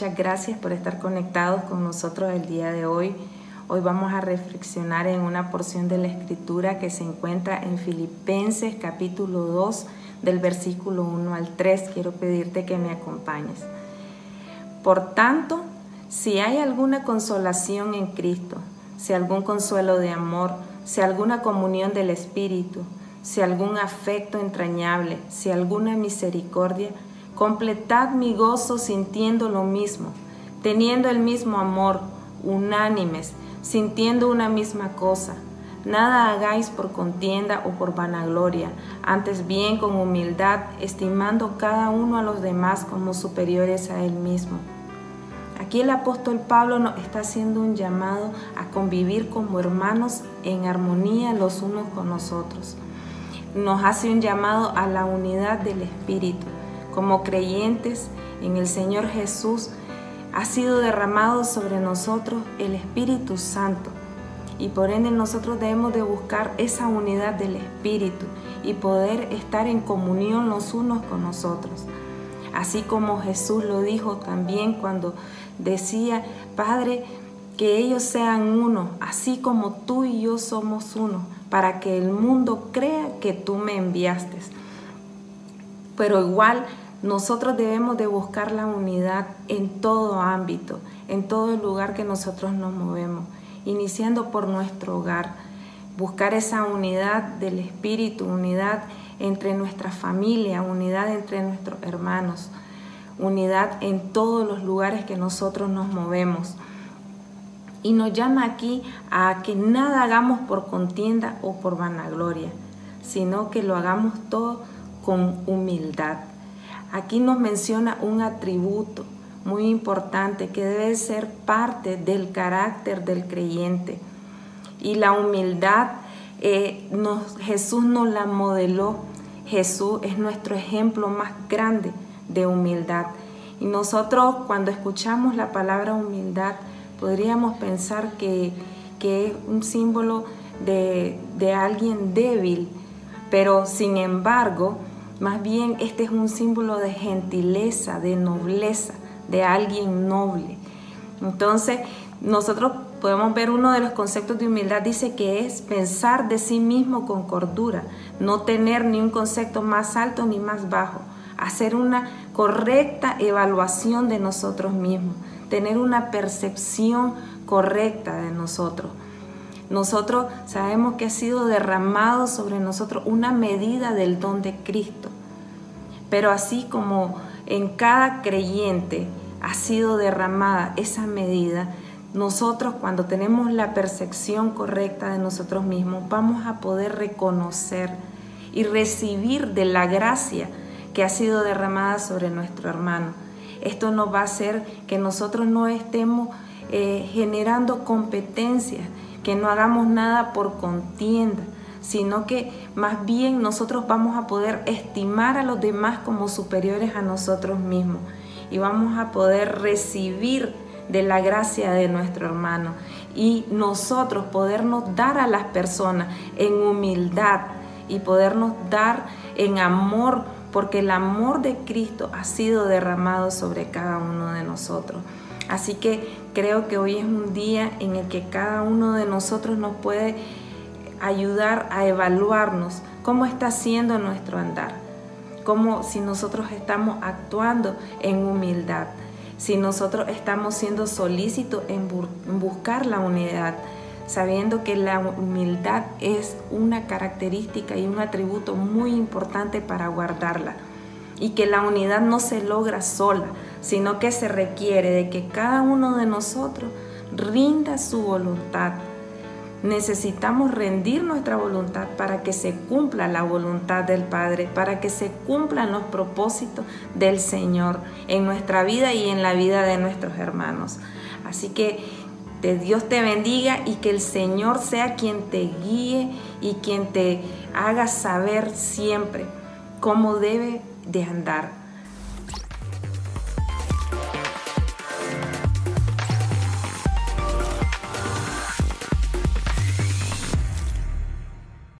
muchas gracias por estar conectados con nosotros el día de hoy. Hoy vamos a reflexionar en una porción de la escritura que se encuentra en Filipenses capítulo 2 del versículo 1 al 3. Quiero pedirte que me acompañes. Por tanto, si hay alguna consolación en Cristo, si algún consuelo de amor, si alguna comunión del Espíritu, si algún afecto entrañable, si alguna misericordia, completad mi gozo sintiendo lo mismo, teniendo el mismo amor, unánimes, sintiendo una misma cosa. Nada hagáis por contienda o por vanagloria, antes bien con humildad, estimando cada uno a los demás como superiores a él mismo Aquí el apóstol Pablo nos está haciendo un llamado a convivir como hermanos en armonía los unos con nosotros. Nos hace un llamado a la unidad del Espíritu. Como creyentes en el Señor Jesús, ha sido derramado sobre nosotros el Espíritu Santo. Y por ende nosotros debemos de buscar esa unidad del Espíritu y poder estar en comunión los unos con nosotros. Así como Jesús lo dijo también cuando decía, Padre, que ellos sean uno, así como tú y yo somos uno, para que el mundo crea que tú me enviaste. Pero igual nosotros debemos de buscar la unidad en todo ámbito, en todo lugar que nosotros nos movemos, iniciando por nuestro hogar, buscar esa unidad del espíritu, unidad entre nuestra familia, unidad entre nuestros hermanos unidad en todos los lugares que nosotros nos movemos. Y nos llama aquí a que nada hagamos por contienda o por vanagloria, sino que lo hagamos todo con humildad. Aquí nos menciona un atributo muy importante que debe ser parte del carácter del creyente. Y la humildad, eh, Jesús nos la modeló. Jesús es nuestro ejemplo más grande de humildad. Y nosotros cuando escuchamos la palabra humildad podríamos pensar que, es un símbolo de, de alguien débil, pero sin embargo, más bien este es un símbolo de gentileza, de nobleza, de alguien noble. Entonces, nosotros podemos ver uno de los conceptos de humildad, dice que es pensar de sí mismo con cordura, no tener ni un concepto más alto ni más bajo, hacer una correcta evaluación de nosotros mismos, tener una percepción correcta de nosotros. Nosotros sabemos que ha sido derramado sobre nosotros una medida del don de Cristo, pero así como en cada creyente ha sido derramada esa medida, nosotros cuando tenemos la percepción correcta de nosotros mismos vamos a poder reconocer y recibir de la gracia que ha sido derramada sobre nuestro hermano. Esto nos va a hacer que nosotros no estemos eh, generando competencias, que no hagamos nada por contienda, sino que más bien nosotros vamos a poder estimar a los demás como superiores a nosotros mismos y vamos a poder recibir de la gracia de nuestro hermano y nosotros podernos dar a las personas en humildad y podernos dar en amor porque el amor de Cristo ha sido derramado sobre cada uno de nosotros. Así que creo que hoy es un día en el que cada uno de nosotros nos puede ayudar a evaluarnos cómo está siendo nuestro andar, cómo si nosotros estamos actuando en humildad, si nosotros estamos siendo solícitos en, buscar la unidad sabiendo que la humildad es una característica y un atributo muy importante para guardarla y que la unidad no se logra sola, sino que se requiere de que cada uno de nosotros rinda su voluntad. Necesitamos rendir nuestra voluntad para que se cumpla la voluntad del Padre, para que se cumplan los propósitos del Señor en nuestra vida y en la vida de nuestros hermanos. Así que de Dios te bendiga y que el Señor sea quien te guíe y quien te haga saber siempre cómo debe de andar